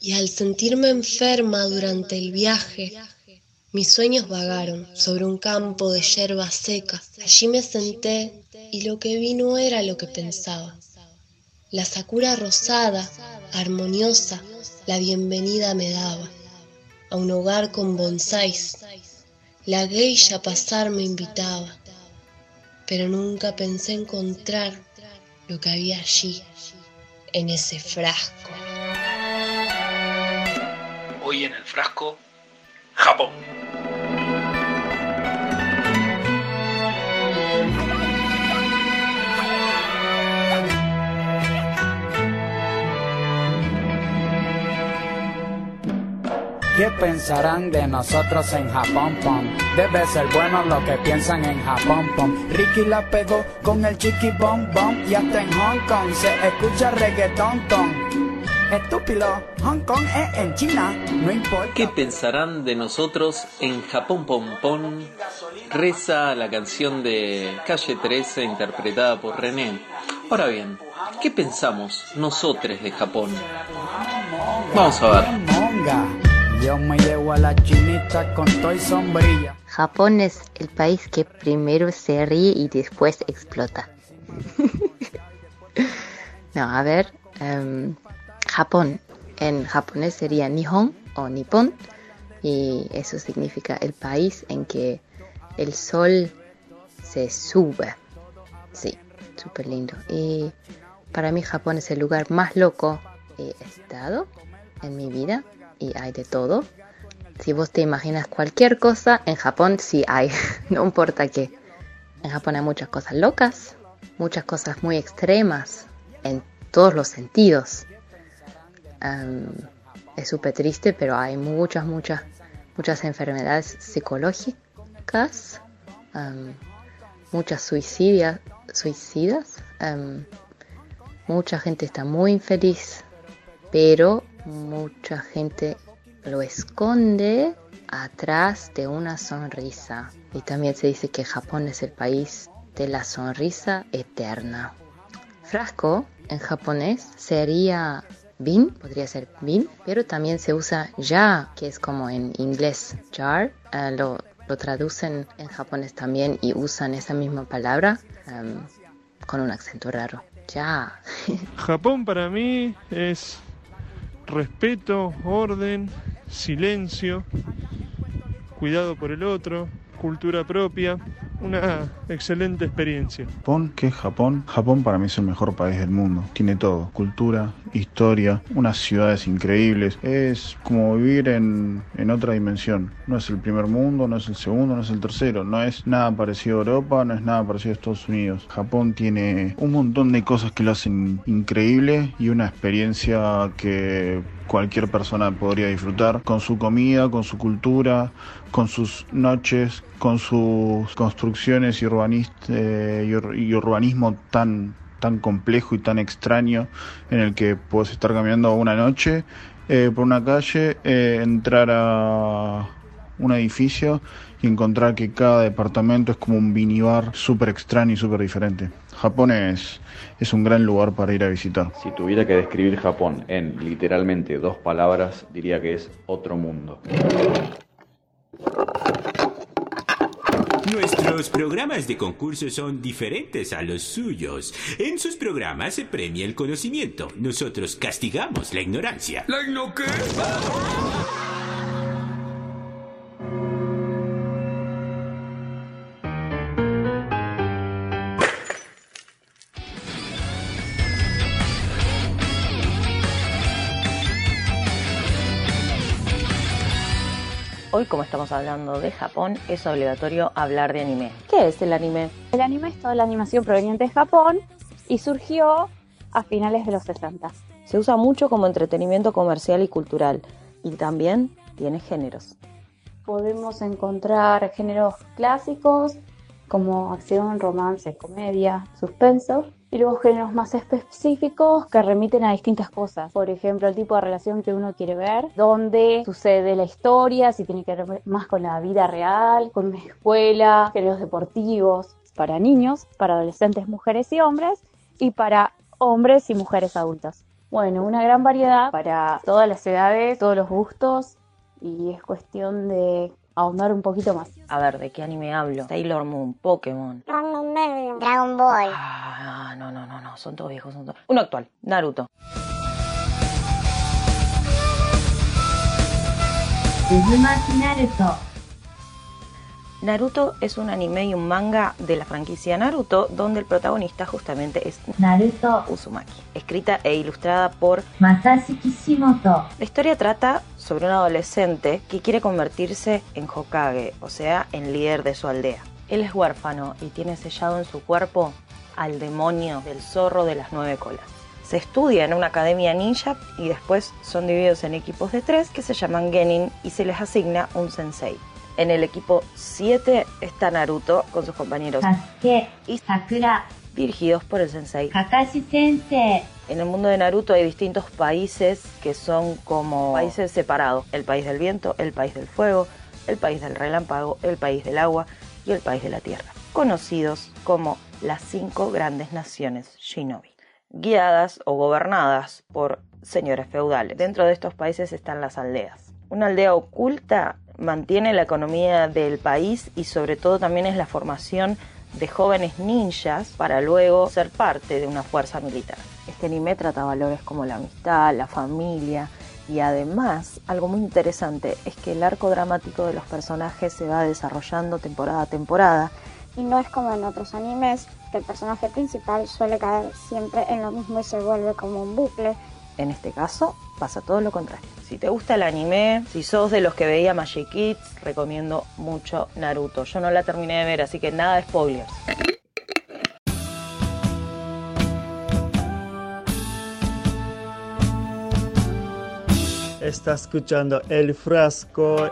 Y al sentirme enferma durante el viaje, mis sueños vagaron sobre un campo de hierba seca. Allí me senté y lo que vi no era lo que pensaba. La sakura rosada, armoniosa, la bienvenida me daba a un hogar con bonsáis. La geisha pasar me invitaba, pero nunca pensé encontrar lo que había allí, en ese frasco. Hoy en el frasco, Japón. ¿Qué pensarán de nosotros en Japón, pom? Debe ser bueno lo que piensan en Japón, pom. Ricky la pegó con el chiqui bom bom y hasta en Hong Kong se escucha reggaetón, ton. Estúpido, Hong Kong es en China, no importa. ¿Qué pensarán de nosotros en Japón Pompón? Reza la canción de Calle 13 interpretada por René. Ahora bien, ¿qué pensamos nosotros de Japón? Vamos a ver. Monga. Yo me llevo a la chinita con toy sombrilla. Japón es el país que primero se ríe y después explota. no, a ver. em, Japón. En japonés sería Nihon o Nippon. Y eso significa el país en que el sol se sube. Sí, súper lindo. Y para mí Japón es el lugar más loco que he estado en mi vida. Y hay de todo. Si vos te imaginas cualquier cosa, en Japón sí hay. no importa qué. En Japón hay muchas cosas locas, muchas cosas muy extremas, en todos los sentidos. Es súper triste, pero hay muchas, muchas, muchas enfermedades psicológicas, muchas suicidas, mucha gente está muy infeliz, pero mucha gente lo esconde atrás de una sonrisa. Y también se dice que Japón es el país de la sonrisa eterna. Frasco en japonés sería bin, podría ser bin, pero también se usa ya, que es como en inglés jar. eh, lo, lo traducen en japonés también y usan esa misma palabra em, con un acento raro. Ya. Japón para mí es respeto, orden, silencio, cuidado por el otro, cultura propia, una excelente experiencia. Japón, ¿qué es Japón? Japón para mí es el mejor país del mundo. Tiene todo, cultura, historia, unas ciudades increíbles. Es como vivir en, en otra dimensión. No es el primer mundo, no es el segundo, no es el tercero. No es nada parecido a Europa, no es nada parecido a Estados Unidos. Japón tiene un montón de cosas que lo hacen increíble y una experiencia que cualquier persona podría disfrutar con su comida, con su cultura, con sus noches, con sus construcciones y, urbanist- eh, y ur- y urbanismo tan tan complejo y tan extraño en el que puedes estar caminando una noche eh, por una calle, eh, entrar a un edificio y encontrar que cada departamento es como un minibar súper extraño y súper diferente. Japón es, es un gran lugar para ir a visitar. Si tuviera que describir Japón en literalmente dos palabras, diría que es otro mundo. Nuestros programas de concurso son diferentes a los suyos. En sus programas se premia el conocimiento. Nosotros castigamos la ignorancia. ¿La igno? Hoy, como estamos hablando de Japón, es obligatorio hablar de anime. ¿Qué es el anime? El anime es toda la animación proveniente de Japón y surgió a finales de los 60. Se usa mucho como entretenimiento comercial y cultural y también tiene géneros. Podemos encontrar géneros clásicos como acción, romance, comedia, suspenso y luego géneros más específicos que remiten a distintas cosas. Por ejemplo, el tipo de relación que uno quiere ver, dónde sucede la historia, si tiene que ver más con la vida real, con una escuela, géneros deportivos, para niños, para adolescentes, mujeres y hombres y para hombres y mujeres adultas. Bueno, una gran variedad para todas las edades, todos los gustos y es cuestión de ahondar un poquito más. A ver, ¿de qué anime hablo? Sailor Moon, Pokémon. Dragon Ball. Ah, no, son todos viejos, son todos. Uno actual, Naruto. Naruto. Naruto es un anime y un manga de la franquicia Naruto, donde el protagonista justamente es Naruto Uzumaki, escrita e ilustrada por Masashi Kishimoto. La historia trata sobre un adolescente que quiere convertirse en Hokage, o sea, en líder de su aldea. Él es huérfano y tiene sellado en su cuerpo al demonio del zorro de las nueve colas. Se estudia en una academia ninja y después son divididos en equipos de tres que se llaman Genin y se les asigna un sensei. En el equipo 7 está Naruto con sus compañeros Sasuke, y Sakura, dirigidos por el sensei. Kakashi Sensei. En el mundo de Naruto hay distintos países que son como países separados. El país del viento, el país del fuego, el país del relámpago, el país del agua y el país de la tierra. Conocidos como las cinco grandes naciones shinobi. Guiadas o gobernadas por señores feudales. Dentro de estos países están las aldeas. Una aldea oculta mantiene la economía del país y sobre todo también es la formación de jóvenes ninjas para luego ser parte de una fuerza militar. Este anime trata valores como la amistad, la familia y además algo muy interesante es que el arco dramático de los personajes se va desarrollando temporada a temporada y no es como en otros animes que el personaje principal suele caer siempre en lo mismo y se vuelve como un bucle. En este caso pasa todo lo contrario. Si te gusta el anime, si sos de los que veía Magic Kids, recomiendo mucho Naruto. Yo no la terminé de ver, así que nada de spoilers. Está escuchando El Frasco.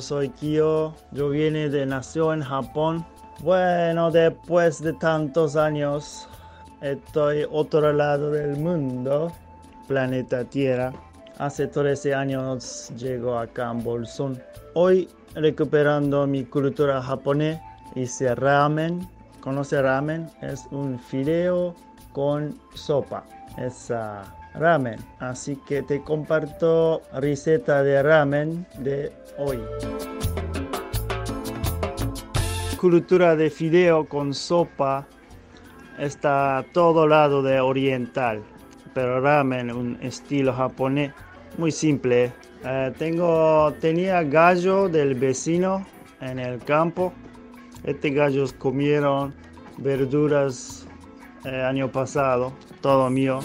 Soy Kyo, yo vine de nació en Japón. Bueno, después de tantos años, estoy otro lado del mundo, planeta Tierra. Hace 13 años llego acá en Bolsón. Hoy recuperando mi cultura japonés, hice ramen. ¿Conoce ramen? Es un fideo con sopa. Es ah, ramen. Así que te comparto receta de ramen de hoy. Cultura de fideo con sopa está a todo lado de oriental, pero ramen un estilo japonés muy simple. Eh, tengo tenía gallo del vecino en el campo. Este gallos comieron verduras el año pasado, todo mío.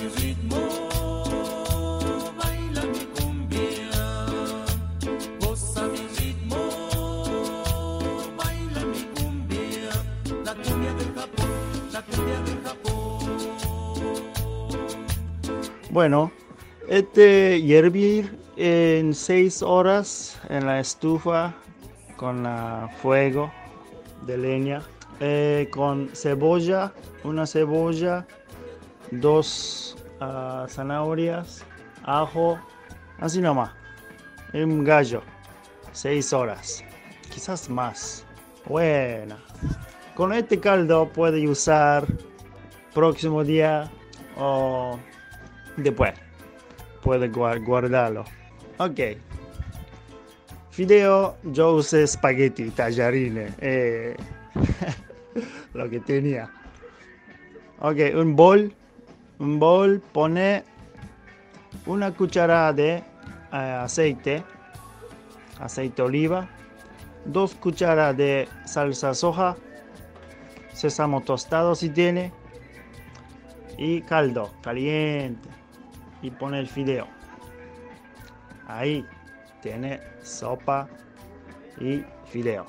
Bueno, este hiervir en 6 horas en la estufa con la fuego de leña eh, con cebolla, una cebolla, dos ah, zanahorias, ajo, así nomás. Un gallo, 6 horas, quizás más. Bueno, con este caldo puede usar próximo día o después. Puede guardarlo. Ok. Fideo, yo usé espagueti, tallarines. Eh, lo que tenía. Ok, un bol. Un bol pone una cucharada de eh, aceite. Aceite oliva. Dos cucharadas de salsa soja. Sésamo tostado si tiene. Y caldo caliente. Y pone el fideo. Ahí tiene sopa y fideo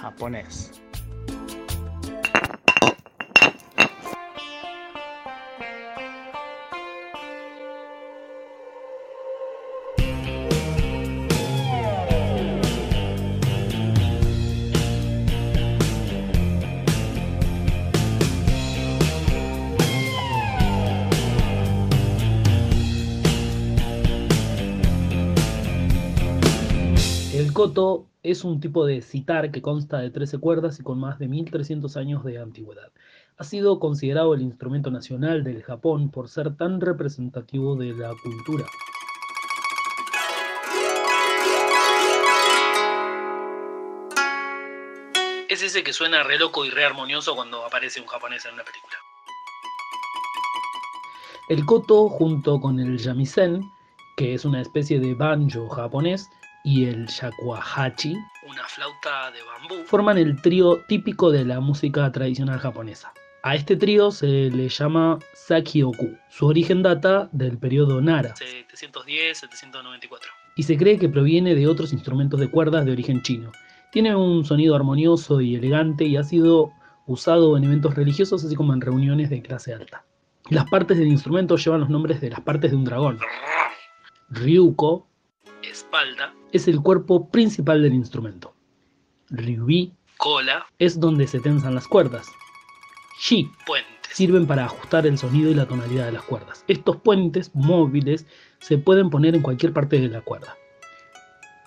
japonés. El koto es un tipo de citar que consta de 13 cuerdas y con más de 1300 años de antigüedad. ha sido considerado el instrumento nacional del Japón por ser tan representativo de la cultura. Es ese que suena re loco y re armonioso cuando aparece un japonés en una película. El koto junto con el shamisen, que es una especie de banjo japonés, y el shakuhachi, Una flauta de bambú. forman el trío típico de la música tradicional japonesa. A este trío se le llama Sakioku. Su origen data del periodo Nara 710-794. y se cree que proviene de otros instrumentos de cuerdas de origen chino. Tiene un sonido armonioso y elegante y ha sido usado en eventos religiosos así como en reuniones de clase alta. Las partes del instrumento llevan los nombres de las partes de un dragón. Ryuko Espalda, es el cuerpo principal del instrumento. Ryubi cola, es donde se tensan las cuerdas. Shi puente. sirven para ajustar el sonido y la tonalidad de las cuerdas. Estos puentes móviles se pueden poner en cualquier parte de la cuerda.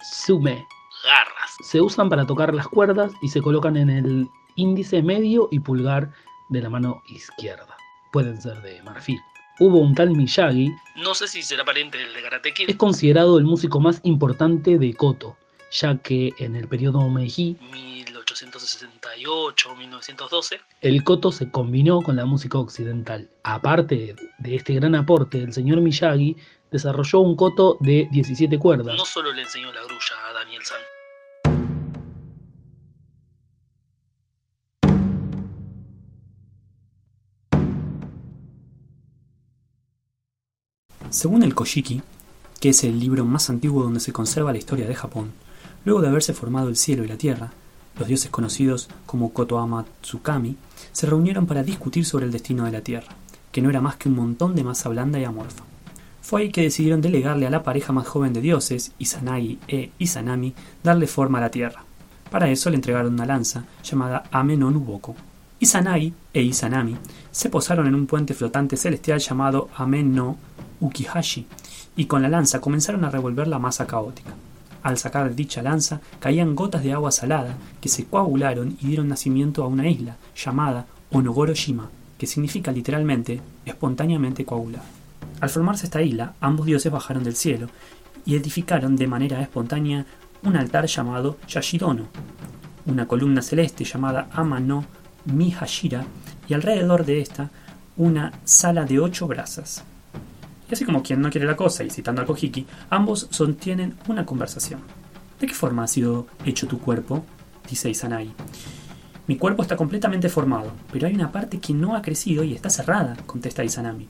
Sume Garras. se usan para tocar las cuerdas y se colocan en el índice medio y pulgar de la mano izquierda. Pueden ser de marfil. Hubo un tal Miyagi, No sé si será pariente del de Karate Kid. es considerado el músico más importante de Koto, ya que en el periodo Meiji 1868-1912. el koto se combinó con la música occidental. Aparte de este gran aporte, el señor Miyagi desarrolló un koto de 17 cuerdas. No solo le enseñó la grulla a Daniel San. Según el Kojiki, que es el libro más antiguo donde se conserva la historia de Japón, luego de haberse formado el cielo y la tierra, los dioses conocidos como Kotoama Tsukami se reunieron para discutir sobre el destino de la tierra, que no era más que un montón de masa blanda y amorfa. Fue ahí que decidieron delegarle a la pareja más joven de dioses, Izanagi e Izanami, darle forma a la tierra. Para eso le entregaron una lanza llamada Ame no Nuboko. Izanagi e Izanami se posaron en un puente flotante celestial llamado Ame no Ukihashi y con la lanza comenzaron a revolver la masa caótica. Al sacar dicha lanza caían gotas de agua salada que se coagularon y dieron nacimiento a una isla llamada Onogoro-shima, que significa literalmente espontáneamente coagulada. Al formarse esta isla, ambos dioses bajaron del cielo y edificaron de manera espontánea un altar llamado Yashidono, una columna celeste llamada Ama no Mihashira y alrededor de esta una sala de ocho brasas. Y así como quien no quiere la cosa y citando al Kojiki, ambos sostienen una conversación. ¿De qué forma ha sido hecho tu cuerpo? dice Izanagi. Mi cuerpo está completamente formado, pero hay una parte que no ha crecido y está cerrada, contesta Izanami.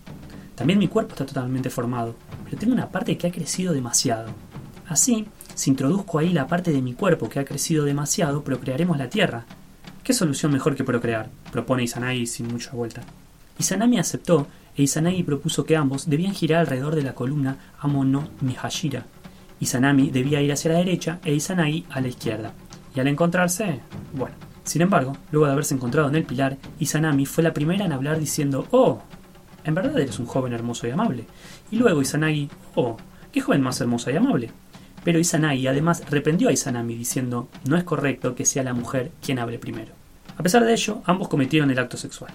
También mi cuerpo está totalmente formado, pero tengo una parte que ha crecido demasiado. Así, si introduzco ahí la parte de mi cuerpo que ha crecido demasiado, procrearemos la Tierra. ¿Qué solución mejor que procrear? propone Izanagi sin mucha vuelta. Izanami aceptó Izanagi propuso que ambos debían girar alrededor de la columna Amo no Mihashira. Izanami debía ir hacia la derecha e Izanagi a la izquierda. Y al encontrarse, bueno. Sin embargo, luego de haberse encontrado en el pilar, Izanami fue la primera en hablar diciendo ¡Oh! En verdad eres un joven hermoso y amable. Y luego Izanagi ¡Oh! ¡Qué joven más hermosa y amable! Pero Izanagi además reprendió a Izanami diciendo no es correcto que sea la mujer quien hable primero. A pesar de ello, ambos cometieron el acto sexual.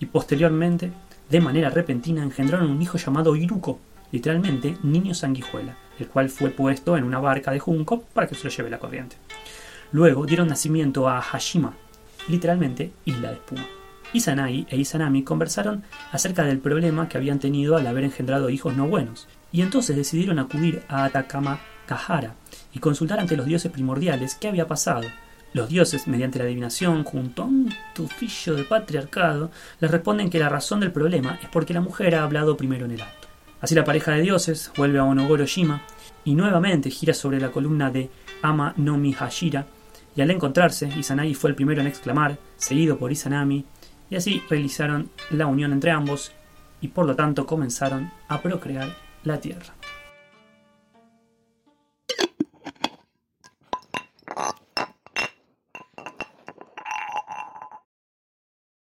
Y posteriormente, de manera repentina, engendraron un hijo llamado Iruko, literalmente niño sanguijuela, el cual fue puesto en una barca de junco para que se lo lleve la corriente. Luego dieron nacimiento a Hashima, literalmente isla de espuma. Izanagi e Izanami conversaron acerca del problema que habían tenido al haber engendrado hijos no buenos, y entonces decidieron acudir a Atakama Kahara y consultar ante los dioses primordiales qué había pasado. Los dioses, mediante la adivinación, junto a un tufillo de patriarcado, les responden que la razón del problema es porque la mujer ha hablado primero en el acto. Así la pareja de dioses vuelve a Onogoro-shima y nuevamente gira sobre la columna de Ama no Mihashira, y al encontrarse, Izanagi fue el primero en exclamar, seguido por Izanami, y así realizaron la unión entre ambos y por lo tanto comenzaron a procrear la tierra.